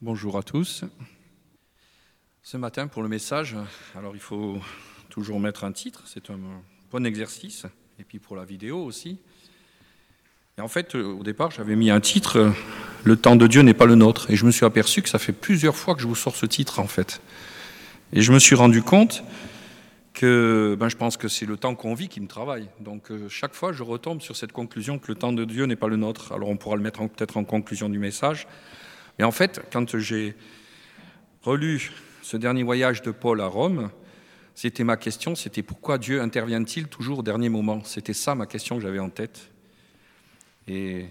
Bonjour à tous. Ce matin, pour le message, alors il faut toujours mettre un titre, c'est un bon exercice, et puis pour la vidéo aussi. Et en fait, au départ, j'avais mis un titre, Le temps de Dieu n'est pas le nôtre, et je me suis aperçu que ça fait plusieurs fois que je vous sors ce titre, en fait. Et je me suis rendu compte que ben, je pense que c'est le temps qu'on vit qui me travaille. Donc euh, chaque fois, je retombe sur cette conclusion que le temps de Dieu n'est pas le nôtre. Alors on pourra le mettre peut-être en conclusion du message. Et en fait, quand j'ai relu ce dernier voyage de Paul à Rome, c'était ma question, c'était pourquoi Dieu intervient-il toujours au dernier moment? C'était ça ma question que j'avais en tête. Et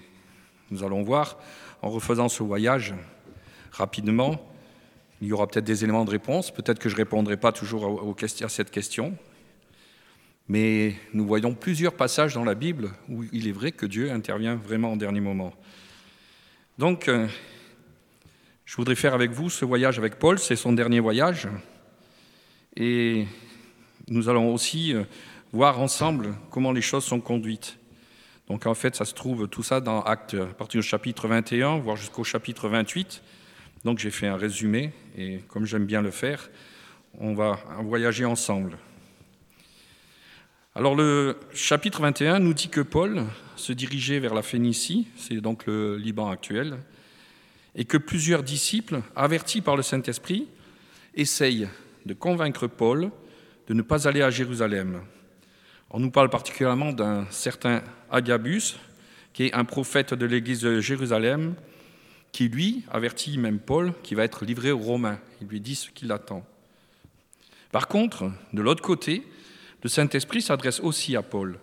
nous allons voir, en refaisant ce voyage rapidement, il y aura peut-être des éléments de réponse, peut-être que je ne répondrai pas toujours à cette question, mais nous voyons plusieurs passages dans la Bible où il est vrai que Dieu intervient vraiment au dernier moment. Donc, euh, je voudrais faire avec vous ce voyage avec Paul, c'est son dernier voyage. Et nous allons aussi euh, voir ensemble comment les choses sont conduites. Donc en fait, ça se trouve tout ça dans Actes, à partir du chapitre 21, voire jusqu'au chapitre 28. Donc j'ai fait un résumé, et comme j'aime bien le faire, on va voyager ensemble. Alors le chapitre 21 nous dit que Paul se dirigeait vers la Phénicie, c'est donc le Liban actuel, et que plusieurs disciples, avertis par le Saint-Esprit, essayent de convaincre Paul de ne pas aller à Jérusalem. On nous parle particulièrement d'un certain Agabus, qui est un prophète de l'église de Jérusalem, qui lui avertit même Paul qu'il va être livré aux Romains. Il lui dit ce qui l'attend. Par contre, de l'autre côté, le Saint-Esprit s'adresse aussi à Paul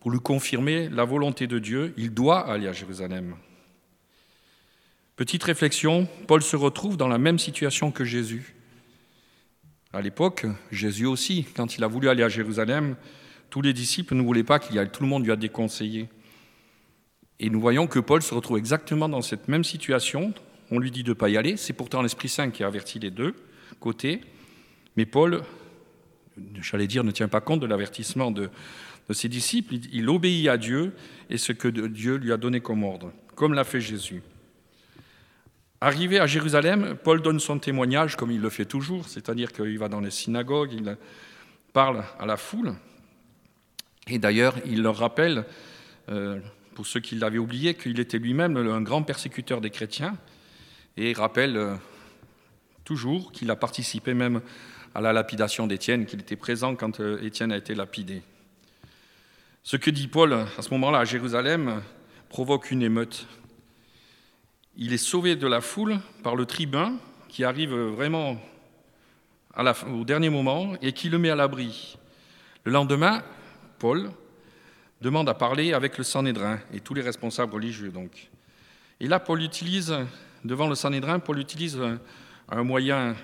pour lui confirmer la volonté de Dieu. Il doit aller à Jérusalem. Petite réflexion, Paul se retrouve dans la même situation que Jésus. À l'époque, Jésus aussi, quand il a voulu aller à Jérusalem, tous les disciples ne voulaient pas qu'il y aille, tout le monde lui a déconseillé. Et nous voyons que Paul se retrouve exactement dans cette même situation. On lui dit de ne pas y aller, c'est pourtant l'Esprit Saint qui a averti les deux côtés. Mais Paul, j'allais dire, ne tient pas compte de l'avertissement de, de ses disciples. Il obéit à Dieu et ce que Dieu lui a donné comme ordre, comme l'a fait Jésus. Arrivé à Jérusalem, Paul donne son témoignage comme il le fait toujours, c'est-à-dire qu'il va dans les synagogues, il parle à la foule. Et d'ailleurs, il leur rappelle, euh, pour ceux qui l'avaient oublié, qu'il était lui-même un grand persécuteur des chrétiens. Et rappelle euh, toujours qu'il a participé même à la lapidation d'Étienne, qu'il était présent quand euh, Étienne a été lapidé. Ce que dit Paul à ce moment-là à Jérusalem provoque une émeute il est sauvé de la foule par le tribun qui arrive vraiment au dernier moment et qui le met à l'abri. Le lendemain, Paul demande à parler avec le Sanhédrin et tous les responsables religieux. Donc. Et là, Paul utilise, devant le Sanhédrin, Paul utilise un moyen,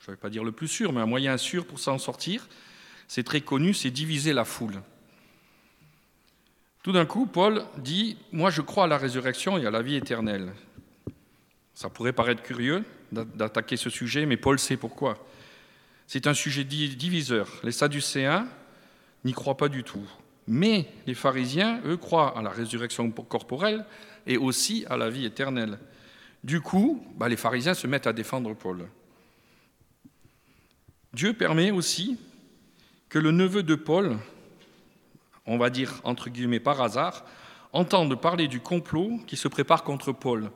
je ne vais pas dire le plus sûr, mais un moyen sûr pour s'en sortir. C'est très connu, c'est diviser la foule. Tout d'un coup, Paul dit, moi je crois à la résurrection et à la vie éternelle. Ça pourrait paraître curieux d'attaquer ce sujet, mais Paul sait pourquoi. C'est un sujet diviseur. Les Sadducéens n'y croient pas du tout. Mais les pharisiens, eux, croient à la résurrection corporelle et aussi à la vie éternelle. Du coup, bah, les pharisiens se mettent à défendre Paul. Dieu permet aussi que le neveu de Paul, on va dire entre guillemets par hasard, entende parler du complot qui se prépare contre Paul.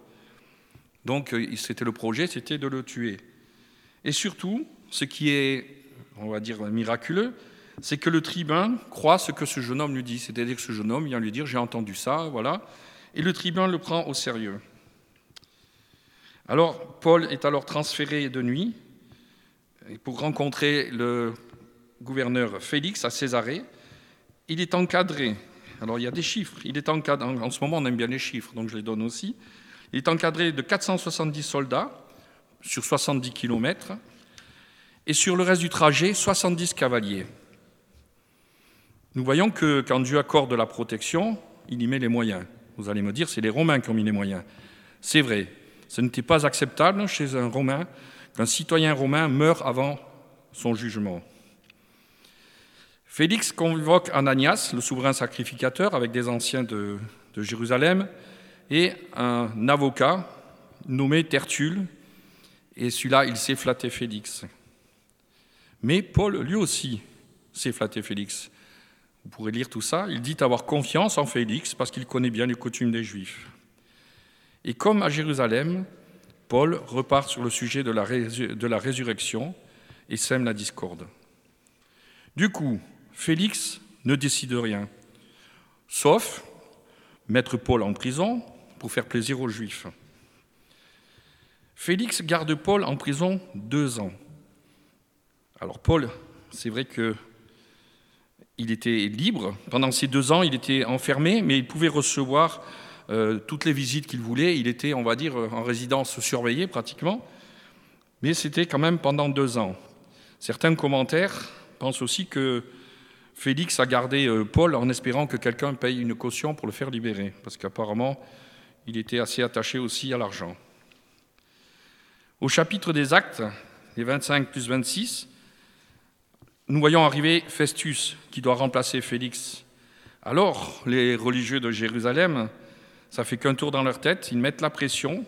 Donc euh, c'était le projet, c'était de le tuer. Et surtout, ce qui est, on va dire, miraculeux, c'est que le tribun croit ce que ce jeune homme lui dit. C'est-à-dire que ce jeune homme vient lui dire, j'ai entendu ça, voilà. Et le tribun le prend au sérieux. Alors, Paul est alors transféré de nuit pour rencontrer le gouverneur Félix à Césarée. Il est encadré. Alors, il y a des chiffres. Il est encadré. En ce moment, on aime bien les chiffres, donc je les donne aussi. Il est encadré de 470 soldats sur 70 km et sur le reste du trajet, 70 cavaliers. Nous voyons que quand Dieu accorde la protection, il y met les moyens. Vous allez me dire, c'est les Romains qui ont mis les moyens. C'est vrai, ce n'était pas acceptable chez un Romain qu'un citoyen romain meure avant son jugement. Félix convoque Ananias, le souverain sacrificateur, avec des anciens de, de Jérusalem, et un avocat nommé Tertulle Et celui-là, il s'est flatté Félix. Mais Paul, lui aussi, s'est flatté Félix. Vous pourrez lire tout ça. Il dit avoir confiance en Félix parce qu'il connaît bien les coutumes des Juifs. Et comme à Jérusalem, Paul repart sur le sujet de la, de la résurrection et sème la discorde. Du coup, Félix ne décide rien, sauf mettre Paul en prison pour faire plaisir aux Juifs. Félix garde Paul en prison deux ans. Alors Paul, c'est vrai que il était libre. Pendant ces deux ans, il était enfermé, mais il pouvait recevoir euh, toutes les visites qu'il voulait. Il était, on va dire, en résidence surveillée pratiquement. Mais c'était quand même pendant deux ans. Certains commentaires pensent aussi que Félix a gardé euh, Paul en espérant que quelqu'un paye une caution pour le faire libérer, parce qu'apparemment, il était assez attaché aussi à l'argent. Au chapitre des actes, les 25 plus 26, nous voyons arriver Festus qui doit remplacer Félix. Alors, les religieux de Jérusalem, ça fait qu'un tour dans leur tête, ils mettent la pression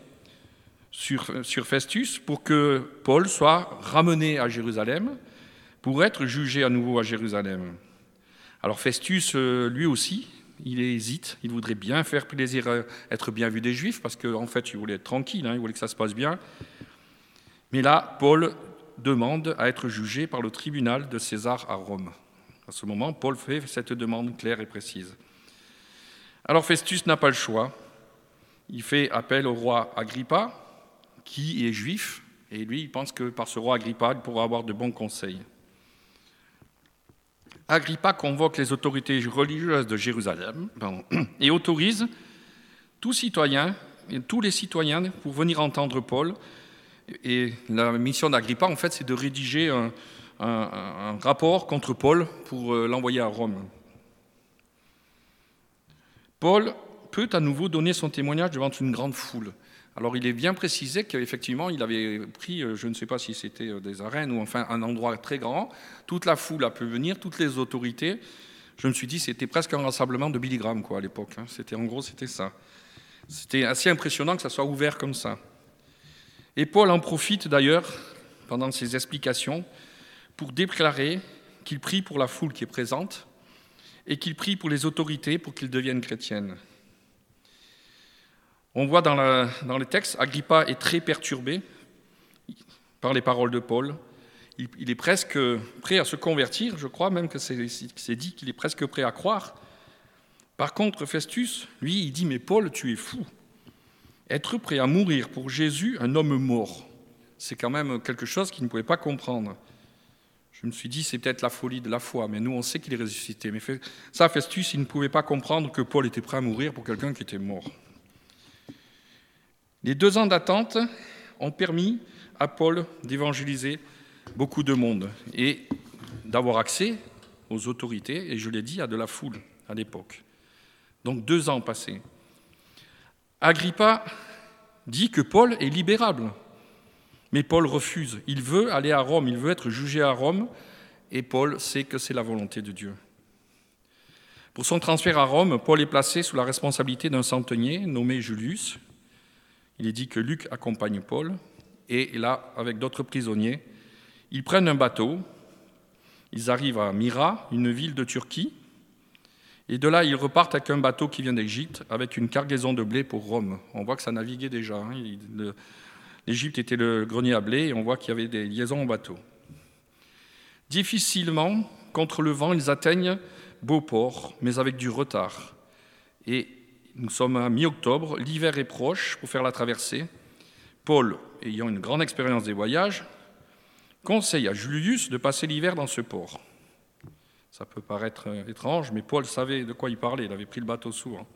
sur, Festus pour que Paul soit ramené à Jérusalem pour être jugé à nouveau à Jérusalem. Alors Festus, euh, lui aussi, il hésite, il voudrait bien faire plaisir, à être bien vu des Juifs, parce qu'en fait, il voulait être tranquille, hein, il voulait que ça se passe bien. Mais là, Paul demande à être jugé par le tribunal de César à Rome. À ce moment, Paul fait cette demande claire et précise. Alors Festus n'a pas le choix. Il fait appel au roi Agrippa, qui est juif, et lui, il pense que par ce roi Agrippa, il pourra avoir de bons conseils. Agrippa convoque les autorités religieuses de Jérusalem et autorise tous citoyens, tous les citoyens pour venir entendre Paul et la mission d'Agrippa, en fait, c'est de rédiger un, rapport contre Paul pour euh, l'envoyer à Rome. Paul peut à nouveau donner son témoignage devant une grande foule. Alors il est bien précisé qu'effectivement il avait pris, euh, je ne sais pas si c'était euh, des arènes ou enfin un endroit très grand, toute la foule a pu venir, toutes les autorités. Je me suis dit c'était presque un rassemblement de Billy Graham quoi à l'époque. Hein. C'était en gros c'était ça. C'était assez impressionnant que ça soit ouvert comme ça. Et Paul en profite d'ailleurs, pendant ses explications, pour déclarer qu'il prie pour la foule qui est présente et qu'il prie pour les autorités pour qu'ils deviennent chrétiennes. On voit dans, dans le texte, Agrippa est très perturbé par les paroles de Paul. Il, est presque prêt à se convertir, je crois même que c'est dit qu'il est presque prêt à croire. Par contre, Festus, lui, il dit, mais Paul, tu es fou. Être prêt à mourir pour Jésus, un homme mort, c'est quand même quelque chose qu'il ne pouvait pas comprendre. Je me suis dit, c'est peut-être la folie de la foi, mais nous, on sait qu'il est ressuscité. Mais ça, Festus, il ne pouvait pas comprendre que Paul était prêt à mourir pour quelqu'un qui était mort. Les deux ans d'attente ont permis à Paul d'évangéliser beaucoup de monde et d'avoir accès aux autorités, et je l'ai dit, à de la foule à l'époque. Donc deux ans passés. Agrippa dit que Paul est libérable. Mais Paul refuse. Il veut aller à Rome, il veut être jugé à Rome, et Paul sait que c'est la volonté de Dieu. Pour son transfert à Rome, Paul est placé sous la responsabilité d'un centenier nommé Julius. Il est dit que Luc accompagne Paul, et là, avec d'autres prisonniers, ils prennent un bateau, ils arrivent à Myra, une ville de Turquie, et de là, ils repartent avec un bateau qui vient d'Égypte, avec une cargaison de blé pour Rome. On voit que ça naviguait déjà. Hein. L'Égypte était le grenier à blé, et on voit qu'il y avait des liaisons au bateau. Difficilement, contre le vent, ils atteignent Beauport, mais avec du retard. Et nous sommes à mi-octobre, l'hiver est proche pour faire la traversée. Paul, ayant une grande expérience des voyages, conseille à Julius de passer l'hiver dans ce port. Ça peut paraître euh, étrange, mais Paul savait de quoi il parlait, il avait pris le bateau souvent.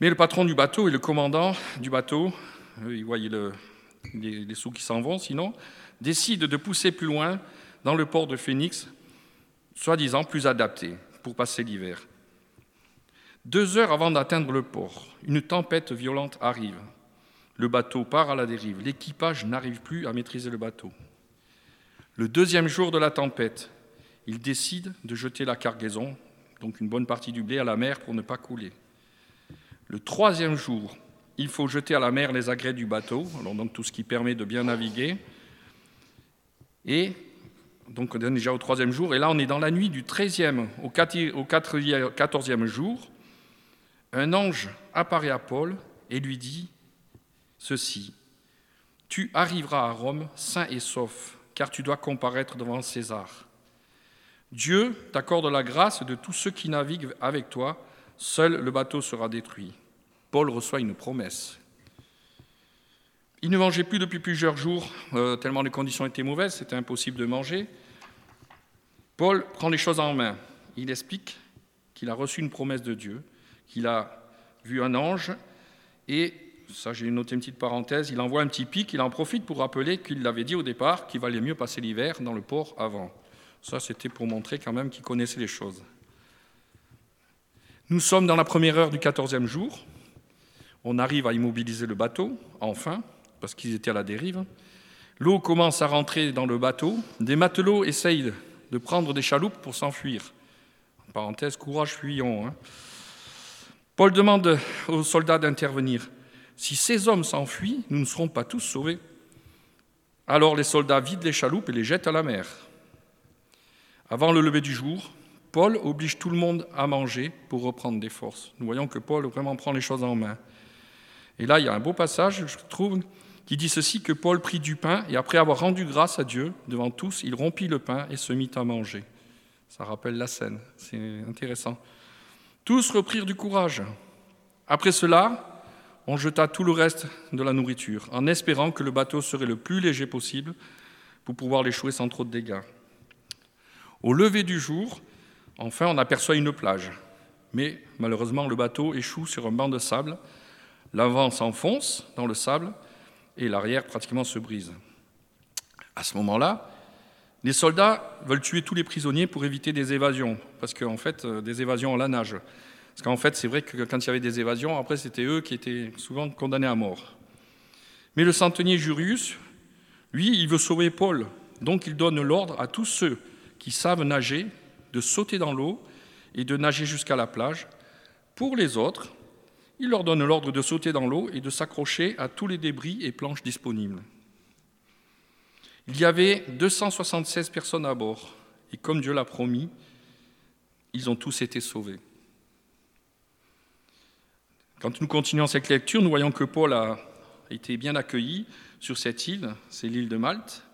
Mais le patron du bateau et le commandant du bateau, ils voyaient les, sous qui s'en vont sinon, décident de pousser plus loin dans le port de Phoenix, soi-disant plus adapté pour passer l'hiver. Deux heures avant d'atteindre le port, une tempête violente arrive. Le bateau part à la dérive. L'équipage n'arrive plus à maîtriser le bateau. Le deuxième jour de la tempête, il décide de jeter la cargaison, donc une bonne partie du blé, à la mer pour ne pas couler. Le troisième jour, il faut jeter à la mer les agrès du bateau, donc tout ce qui permet de bien naviguer. Et donc on est déjà au troisième jour, et là on est dans la nuit du 13e au 14e jour. Un ange apparaît à Paul et lui dit ceci Tu arriveras à Rome sain et sauf, car tu dois comparaître devant César. Dieu t'accorde la grâce de tous ceux qui naviguent avec toi, seul le bateau sera détruit. Paul reçoit une promesse. Il ne mangeait plus depuis plusieurs jours, euh, tellement les conditions étaient mauvaises, c'était impossible de manger. Paul prend les choses en main. Il explique qu'il a reçu une promesse de Dieu, qu'il a vu un ange, et, ça j'ai noté une petite parenthèse, il envoie un petit pic, il en profite pour rappeler qu'il l'avait dit au départ qu'il valait mieux passer l'hiver dans le port avant. Ça c'était pour montrer quand même qu'il connaissait les choses. Nous sommes dans la première heure du quatorzième jour. On arrive à immobiliser le bateau, enfin, parce qu'ils étaient à la dérive. L'eau commence à rentrer dans le bateau. Des matelots essayent de prendre des chaloupes pour s'enfuir. parenthèse, courage, fuyons. Hein. Paul demande aux soldats d'intervenir. Si ces hommes s'enfuient, nous ne serons pas tous sauvés. Alors les soldats vident les chaloupes et les jettent à la mer. Avant le lever du jour, Paul oblige tout le monde à manger pour reprendre des forces. Nous voyons que Paul vraiment prend les choses en main. Et là, il y a un beau passage, je trouve, qui dit ceci, que Paul prit du pain, et après avoir rendu grâce à Dieu devant tous, il rompit le pain et se mit à manger. Ça rappelle la scène, c'est intéressant. Tous reprirent du courage. Après cela, on jeta tout le reste de la nourriture, en espérant que le bateau serait le plus léger possible pour pouvoir l'échouer sans trop de dégâts. Au lever du jour, enfin, on aperçoit une plage. Mais malheureusement, le bateau échoue sur un banc de sable L'avant s'enfonce dans le sable et l'arrière pratiquement se brise. À ce moment-là, les soldats veulent tuer tous les prisonniers pour éviter des évasions, parce qu'en fait, euh, des évasions à la nage. Parce qu'en fait, c'est vrai que quand il y avait des évasions, après, c'était eux qui étaient souvent condamnés à mort. Mais le centenier Jurius, lui, il veut sauver Paul. Donc, il donne l'ordre à tous ceux qui savent nager de sauter dans l'eau et de nager jusqu'à la plage. Pour les autres, il leur donne l'ordre de sauter dans l'eau et de s'accrocher à tous les débris et planches disponibles. Il y avait 276 personnes à bord, et comme Dieu l'a promis, ils ont tous été sauvés. Quand nous continuons cette lecture, nous voyons que Paul a été bien accueilli sur cette île, c'est l'île de Malte.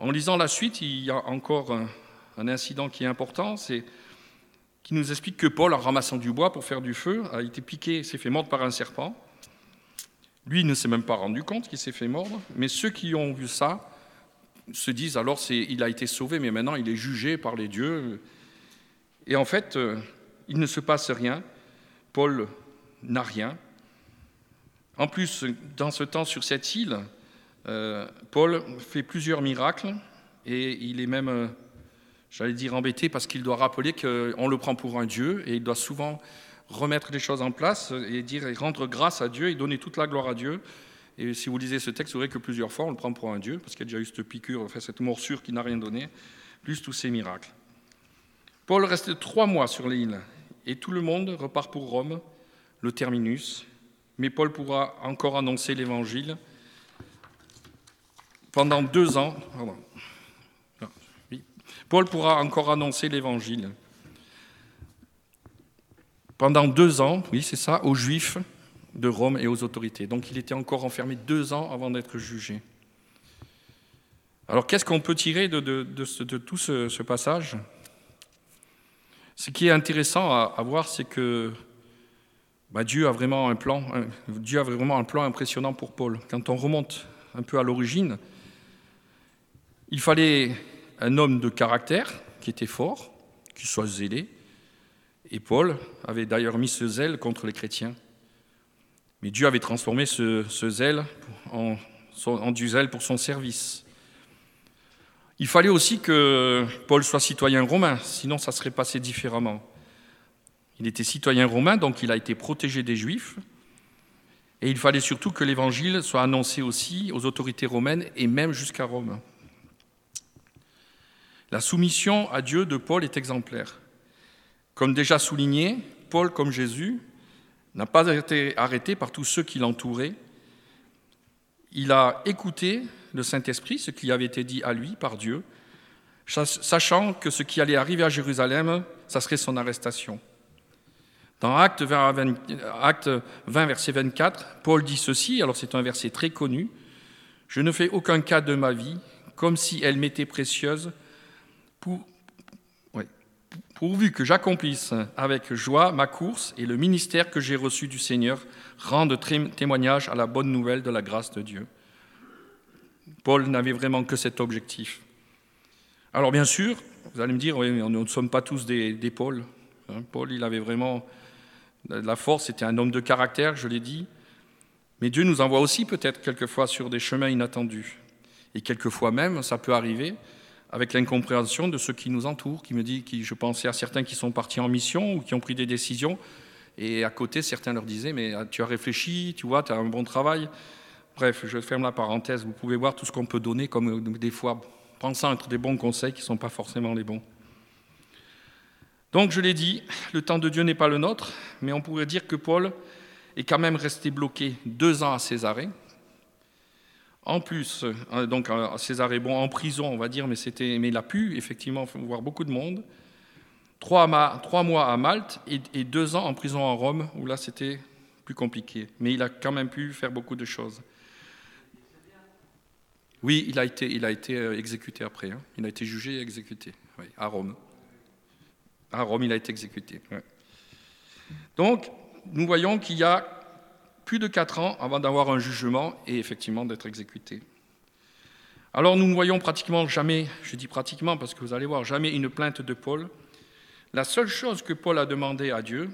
En lisant la suite, il y a encore un, incident qui est important, qui nous explique que Paul, en ramassant du bois pour faire du feu, a été piqué, s'est fait mordre par un serpent. Lui il ne s'est même pas rendu compte qu'il s'est fait mordre, mais ceux qui ont vu ça se disent alors il a été sauvé, mais maintenant il est jugé par les dieux. Et en fait, euh, il ne se passe rien. Paul n'a rien. En plus, dans ce temps sur cette île, euh, Paul fait plusieurs miracles et il est même euh, j'allais dire embêté parce qu'il doit rappeler qu'on le prend pour un Dieu et il doit souvent remettre les choses en place et dire et rendre grâce à Dieu et donner toute la gloire à Dieu. Et si vous lisez ce texte, vous verrez que plusieurs fois on le prend pour un Dieu parce qu'il y a déjà eu cette piqûre, cette morsure qui n'a rien donné, plus tous ces miracles. Paul reste trois mois sur l'île et tout le monde repart pour Rome, le terminus. Mais Paul pourra encore annoncer l'évangile pendant deux ans. Paul pourra encore annoncer l'Évangile. Pendant deux ans, oui, c'est ça, aux Juifs de Rome et aux autorités. Donc il était encore enfermé deux ans avant d'être jugé. Alors qu'est-ce qu'on peut tirer de, tout ce, passage? Ce qui est intéressant à, voir, c'est que bah, Dieu a vraiment plan. Dieu a vraiment un plan impressionnant pour Paul. Quand on remonte un peu à l'origine, il fallait un homme de caractère qui était fort, qui soit zélé. Et Paul avait d'ailleurs mis ce zèle contre les chrétiens. Mais Dieu avait transformé ce, zèle en, du zèle pour son service. Il fallait aussi que Paul soit citoyen romain, sinon ça serait passé différemment. Il était citoyen romain, donc il a été protégé des Juifs. Et il fallait surtout que l'Évangile soit annoncé aussi aux autorités romaines et même jusqu'à Rome. La soumission à Dieu de Paul est exemplaire. Comme déjà souligné, Paul, comme Jésus, n'a pas été arrêté par tous ceux qui l'entouraient. Il a écouté le Saint-Esprit, ce qui avait été dit à lui par Dieu, sachant que ce qui allait arriver à Jérusalem, ça serait son arrestation. Dans Acte 20, Acte 20, verset 24, Paul dit ceci, alors c'est un verset très connu, Je ne fais aucun cas de ma vie, comme si elle m'était précieuse, pour, pourvu que j'accomplisse avec joie ma course et le ministère que j'ai reçu du Seigneur rendent témoignage à la bonne nouvelle de la grâce de Dieu. Paul n'avait vraiment que cet objectif. Alors bien sûr, vous allez me dire, oui, nous ne sommes pas tous des, Paul. Hein. Paul, il avait vraiment de la force, c'était un homme de caractère, je l'ai dit. Mais Dieu nous envoie aussi peut-être quelquefois sur des chemins inattendus. Et quelquefois même, ça peut arriver avec l'incompréhension de ceux qui nous entourent, qui me dit, qui, je pensais à certains qui sont partis en mission ou qui ont pris des décisions, et à côté, certains leur disaient, mais ah, tu as réfléchi, tu vois, tu as un bon travail. Bref, je ferme la parenthèse, vous pouvez voir tout ce qu'on peut donner comme euh, des fois, pensant être des bons conseils qui ne sont pas forcément les bons. Donc, je l'ai dit, le temps de Dieu n'est pas le nôtre, mais on pourrait dire que Paul est quand même resté bloqué deux ans à Césarée, en plus, euh, donc César est bon en prison, on va dire, mais, il a pu effectivement voir beaucoup de monde. Trois, mois à Malte et, deux ans en prison en Rome, où là c'était plus compliqué. Mais il a quand même pu faire beaucoup de choses. Oui, il a été, il a été euh, exécuté après. Hein. Il a été jugé et exécuté à Rome. À Rome, il a été exécuté. Donc, nous voyons qu'il y a plus de quatre ans avant d'avoir un jugement et effectivement d'être exécuté. Alors nous ne voyons pratiquement jamais, je dis pratiquement parce que vous allez voir, jamais une plainte de Paul. La seule chose que Paul a demandé à Dieu,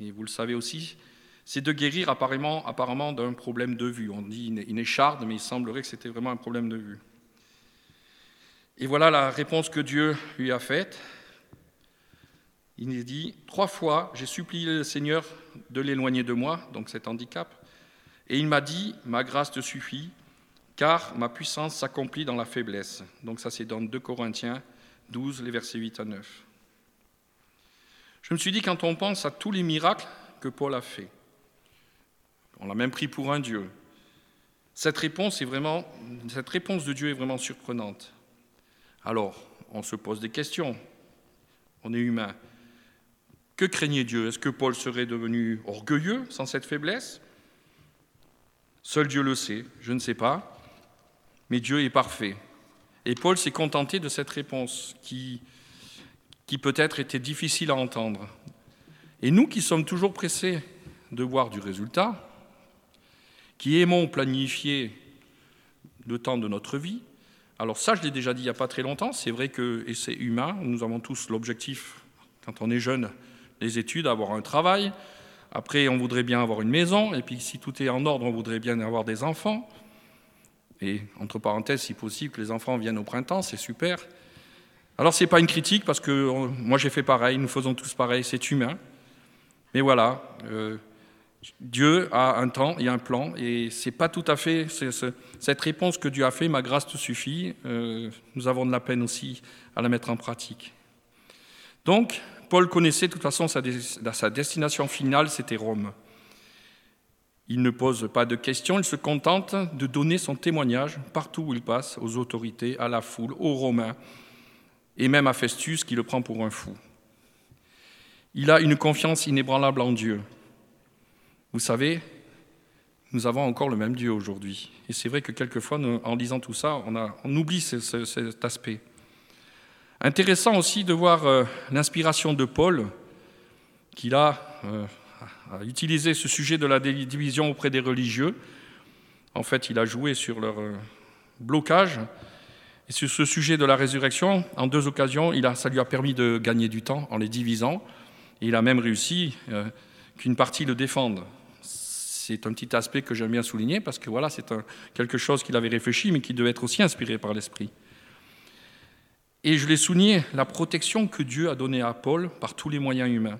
et vous le savez aussi, c'est de guérir apparemment, apparemment d'un problème de vue. On dit une écharde, mais il semblerait que c'était vraiment un problème de vue. Et voilà la réponse que Dieu lui a faite. Il dit Trois fois, j'ai supplié le Seigneur de l'éloigner de moi, donc cet handicap, et il m'a dit Ma grâce te suffit, car ma puissance s'accomplit dans la faiblesse. Donc ça, c'est dans 2 Corinthiens 12, les versets 8 à 9. Je me suis dit, quand on pense à tous les miracles que Paul a fait, on l'a même pris pour un Dieu. Cette réponse, est vraiment, cette réponse de Dieu est vraiment surprenante. Alors, on se pose des questions. On est humain. Que craignait Dieu? Est-ce que Paul serait devenu orgueilleux sans cette faiblesse? Seul Dieu le sait, je ne sais pas, mais Dieu est parfait. Et Paul s'est contenté de cette réponse qui, peut-être était difficile à entendre. Et nous qui sommes toujours pressés de voir du résultat, qui aimons planifier le temps de notre vie, alors ça je l'ai déjà dit il n'y a pas très longtemps, c'est vrai que, et c'est humain, nous avons tous l'objectif, quand on est jeune, les études, avoir un travail. Après, on voudrait bien avoir une maison. Et puis, si tout est en ordre, on voudrait bien avoir des enfants. Et entre parenthèses, si possible, que les enfants viennent au printemps, c'est super. Alors, ce n'est pas une critique, parce que moi, j'ai fait pareil, nous faisons tous pareil, c'est humain. Mais voilà, euh, Dieu a un temps et un plan, et c'est pas tout à fait cette réponse que Dieu a fait, ma grâce te suffit. Euh, nous avons de la peine aussi à la mettre en pratique. Donc, Paul connaissait de toute façon sa, destination finale, c'était Rome. Il ne pose pas de questions, il se contente de donner son témoignage partout où il passe, aux autorités, à la foule, aux Romains, et même à Festus qui le prend pour un fou. Il a une confiance inébranlable en Dieu. Vous savez, nous avons encore le même Dieu aujourd'hui. Et c'est vrai que quelquefois, en lisant tout ça, on, oublie cet aspect. Intéressant aussi de voir euh, l'inspiration de Paul, qu'il a, euh, utilisé ce sujet de la division auprès des religieux. En fait, il a joué sur leur euh, blocage. Et sur ce sujet de la résurrection, en deux occasions, il a, ça lui a permis de gagner du temps en les divisant. Et il a même réussi qu'une partie le défende. C'est un petit aspect que j'aime bien souligner parce que voilà, c'est quelque chose qu'il avait réfléchi, mais qui devait être aussi inspiré par l'Esprit. Et je l'ai souligné, la protection que Dieu a donnée à Paul par tous les moyens humains.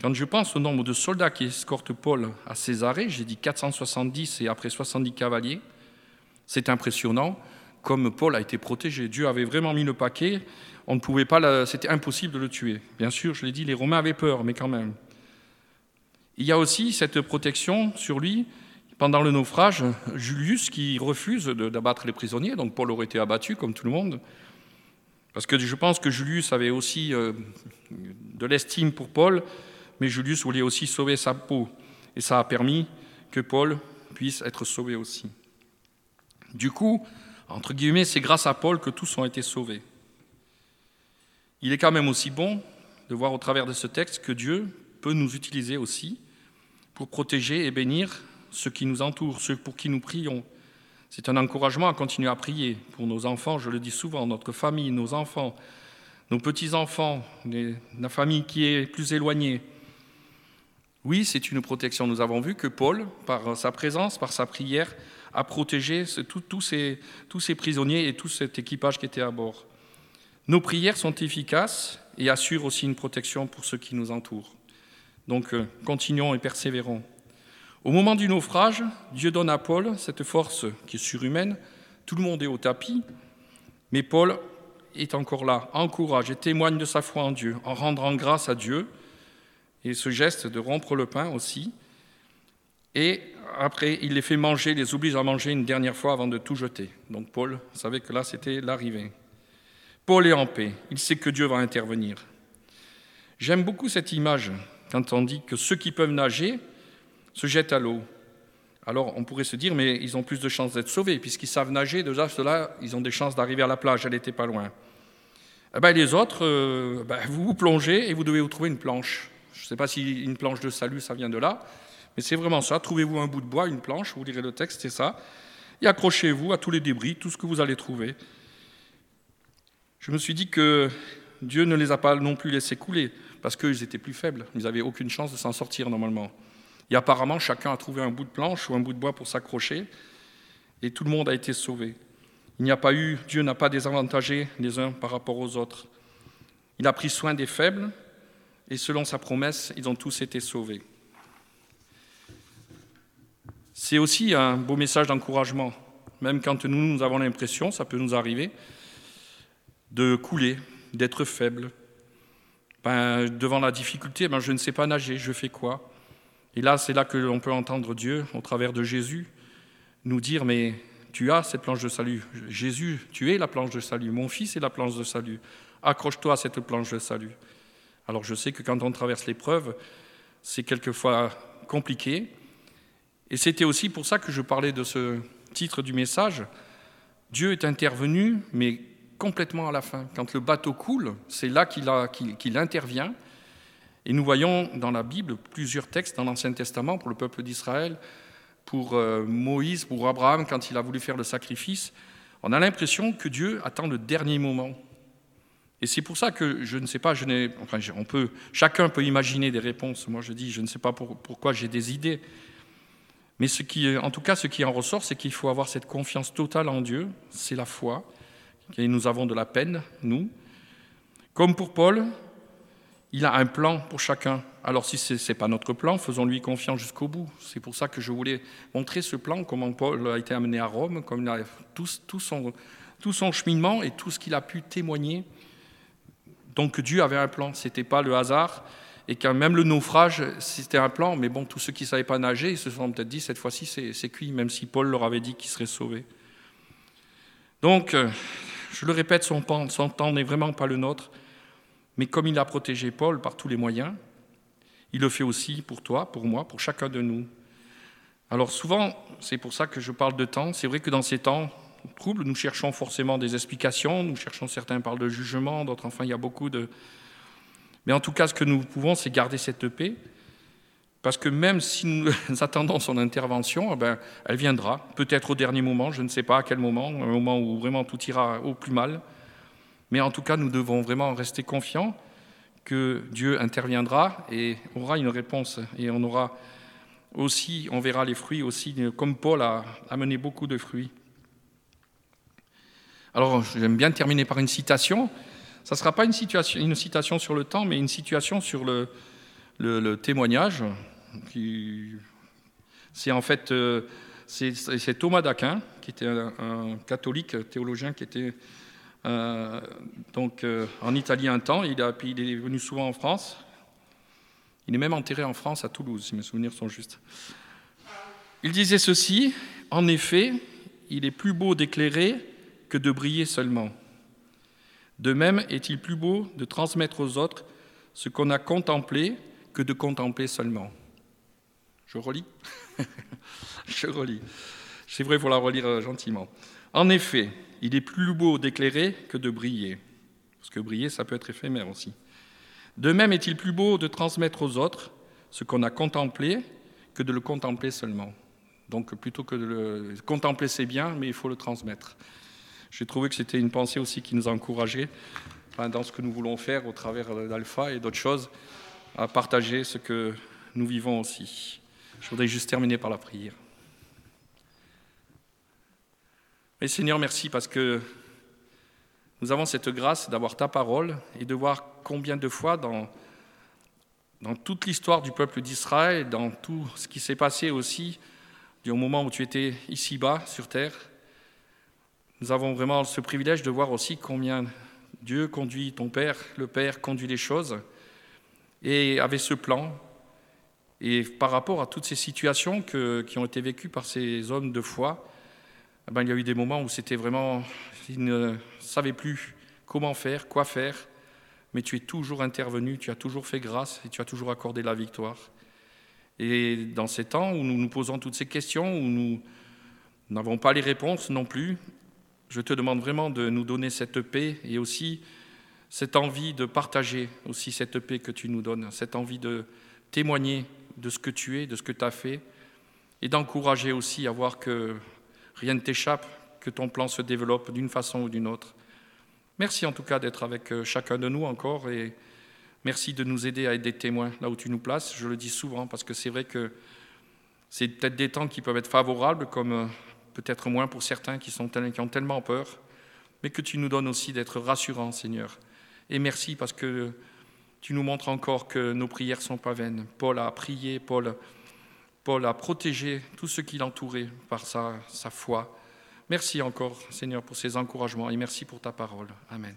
Quand je pense au nombre de soldats qui escortent Paul à Césarée, j'ai dit 470 et après 70 cavaliers, c'est impressionnant comme Paul a été protégé. Dieu avait vraiment mis le paquet, on ne pouvait pas, c'était impossible de le tuer. Bien sûr, je l'ai dit, les Romains avaient peur, mais quand même. Il y a aussi cette protection sur lui pendant le naufrage, Julius qui refuse d'abattre les prisonniers, donc Paul aurait été abattu comme tout le monde, parce que je pense que Julius avait aussi euh, de l'estime pour Paul, mais Julius voulait aussi sauver sa peau, et ça a permis que Paul puisse être sauvé aussi. Du coup, entre guillemets, c'est grâce à Paul que tous ont été sauvés. Il est quand même aussi bon de voir au travers de ce texte que Dieu peut nous utiliser aussi pour protéger et bénir ceux qui nous entourent, ceux pour qui nous prions. C'est un encouragement à continuer à prier pour nos enfants, je le dis souvent, notre famille, nos enfants, nos petits-enfants, la famille qui est plus éloignée. Oui, c'est une protection. Nous avons vu que Paul, par sa présence, par sa prière, a protégé tous ces, prisonniers et tout cet équipage qui était à bord. Nos prières sont efficaces et assurent aussi une protection pour ceux qui nous entourent. Donc euh, continuons et persévérons. Au moment du naufrage, Dieu donne à Paul cette force qui est surhumaine. Tout le monde est au tapis, mais Paul est encore là, encourage et témoigne de sa foi en Dieu, en rendant grâce à Dieu, et ce geste de rompre le pain aussi. Et après, il les fait manger, les oblige à manger une dernière fois avant de tout jeter. Donc Paul savait que là, c'était l'arrivée. Paul est en paix, il sait que Dieu va intervenir. J'aime beaucoup cette image quand on dit que ceux qui peuvent nager se jettent à l'eau. Alors on pourrait se dire, mais ils ont plus de chances d'être sauvés, puisqu'ils savent nager, déjà ceux-là, ils ont des chances d'arriver à la plage, elle n'était pas loin. Eh ben, les autres, euh, ben, vous vous plongez et vous devez vous trouver une planche. Je ne sais pas si une planche de salut, ça vient de là, mais c'est vraiment ça. Trouvez-vous un bout de bois, une planche, vous lirez le texte, c'est ça, et accrochez-vous à tous les débris, tout ce que vous allez trouver. Je me suis dit que Dieu ne les a pas non plus laissés couler, parce qu'ils étaient plus faibles, ils n'avaient aucune chance de s'en sortir normalement. Et apparemment, chacun a trouvé un bout de planche ou un bout de bois pour s'accrocher, et tout le monde a été sauvé. Il n'y a pas eu, Dieu n'a pas désavantagé les uns par rapport aux autres. Il a pris soin des faibles, et selon sa promesse, ils ont tous été sauvés. C'est aussi un beau message d'encouragement, même quand nous, avons l'impression, ça peut nous arriver, de couler, d'être faible. Ben, devant la difficulté, ben, je ne sais pas nager, je fais quoi? Et là, c'est là que l'on peut entendre Dieu, au travers de Jésus, nous dire, mais tu as cette planche de salut. Jésus, tu es la planche de salut. Mon fils est la planche de salut. Accroche-toi à cette planche de salut. Alors je sais que quand on traverse l'épreuve, c'est quelquefois compliqué. Et c'était aussi pour ça que je parlais de ce titre du message. Dieu est intervenu, mais complètement à la fin. Quand le bateau coule, c'est là qu'il intervient et nous voyons dans la Bible plusieurs textes dans l'Ancien Testament pour le peuple d'Israël, pour euh, Moïse, pour Abraham quand il a voulu faire le sacrifice. On a l'impression que Dieu attend le dernier moment. Et c'est pour ça que je ne sais pas, je enfin, on peut, chacun peut imaginer des réponses. Moi, je dis, je ne sais pas pourquoi j'ai des idées. Mais en tout cas, ce qui en ressort, c'est qu'il faut avoir cette confiance totale en Dieu. C'est la foi. Et nous avons de la peine, nous. Comme pour Paul, il a un plan pour chacun. Alors si ce n'est pas notre plan, faisons-lui confiance jusqu'au bout. C'est pour ça que je voulais montrer ce plan, comment Paul a été amené à Rome, comme il a tout, son, tout son cheminement et tout ce qu'il a pu témoigner. Donc Dieu avait un plan, ce n'était pas le hasard. Et quand même le naufrage, c'était un plan, mais bon, tous ceux qui ne savaient pas nager, ils se sont peut-être dit, cette fois-ci, c'est cuit, même si Paul leur avait dit qu'ils seraient sauvés. Donc, euh, je le répète, son temps n'est vraiment pas le nôtre. Mais comme il a protégé Paul par tous les moyens, il le fait aussi pour toi, pour moi, pour chacun de nous. Alors souvent, c'est pour ça que je parle de temps. C'est vrai que dans ces temps troubles, nous cherchons forcément des explications, nous cherchons, certains parlent de jugement, d'autres, enfin, il y a beaucoup de... Mais en tout cas, ce que nous pouvons, c'est garder cette paix, parce que même si nous attendons son intervention, eh ben, elle viendra, peut-être au dernier moment, je ne sais pas à quel moment, un moment où vraiment tout ira au plus mal. Mais en tout cas, nous devons vraiment rester confiants que Dieu interviendra et aura une réponse. Et on aura aussi, on verra les fruits aussi, comme Paul a amené beaucoup de fruits. Alors, j'aime bien terminer par une citation. Ça ne sera pas une, citation sur le temps, mais une situation sur le, témoignage. C'est en fait euh, c'est Thomas d'Aquin, qui était un, catholique théologien qui était euh, donc, euh, en Italie un temps, a, il est venu souvent en France. Il est même enterré en France, à Toulouse, si mes souvenirs sont justes. Il disait ceci, en effet, il est plus beau d'éclairer que de briller seulement. De même est-il plus beau de transmettre aux autres ce qu'on a contemplé que de contempler seulement. Je relis Je relis. C'est vrai, il faut la relire euh, gentiment. En effet, il est plus beau d'éclairer que de briller. Parce que briller, ça peut être éphémère aussi. De même est-il plus beau de transmettre aux autres ce qu'on a contemplé que de le contempler seulement. Donc plutôt que de le contempler, c'est bien, mais il faut le transmettre. J'ai trouvé que c'était une pensée aussi qui nous a encouragés dans ce que nous voulons faire au travers d'Alpha et d'autres choses, à partager ce que nous vivons aussi. Je voudrais juste terminer par la prière. Mais Seigneur, merci parce que nous avons cette grâce d'avoir ta parole et de voir combien de fois dans, toute l'histoire du peuple d'Israël, dans tout ce qui s'est passé aussi du moment où tu étais ici-bas sur terre, nous avons vraiment ce privilège de voir aussi combien Dieu conduit ton Père, le Père conduit les choses, et avait ce plan. Et par rapport à toutes ces situations qui ont été vécues par ces hommes de foi, ben, il y a eu des moments où c'était vraiment, ils ne savaient plus comment faire, quoi faire, mais tu es toujours intervenu, tu as toujours fait grâce et tu as toujours accordé la victoire. Et dans ces temps où nous nous posons toutes ces questions, où nous n'avons pas les réponses non plus, je te demande vraiment de nous donner cette paix et aussi cette envie de partager aussi cette paix que tu nous donnes, cette envie de témoigner de ce que tu es, de ce que tu as fait, et d'encourager aussi à voir que rien ne t'échappe, que ton plan se développe d'une façon ou d'une autre. Merci en tout cas d'être avec euh, chacun de nous encore et merci de nous aider à être des témoins là où tu nous places. Je le dis souvent parce que c'est vrai que c'est peut-être des temps qui peuvent être favorables comme euh, peut-être moins pour certains qui, sont, qui ont tellement peur, mais que tu nous donnes aussi d'être rassurants, Seigneur. Et merci parce que tu nous montres encore que nos prières sont pas vaines. Paul a prié, Paul, Paul a protégé tous ceux qui l'entouraient par sa, sa foi. Merci encore, Seigneur, pour ces encouragements et merci pour ta parole. Amen.